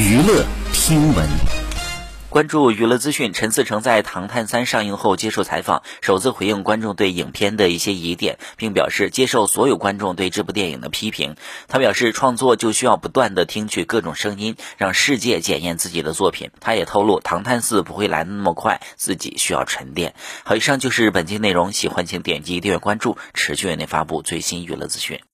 娱乐听闻，关注娱乐资讯。陈思诚在《唐探三》上映后接受采访，首次回应观众对影片的一些疑点，并表示接受所有观众对这部电影的批评。他表示，创作就需要不断的听取各种声音，让世界检验自己的作品。他也透露，《唐探四》不会来的那么快，自己需要沉淀。好，以上就是本期内容，喜欢请点击订阅关注，持续为您发布最新娱乐资讯。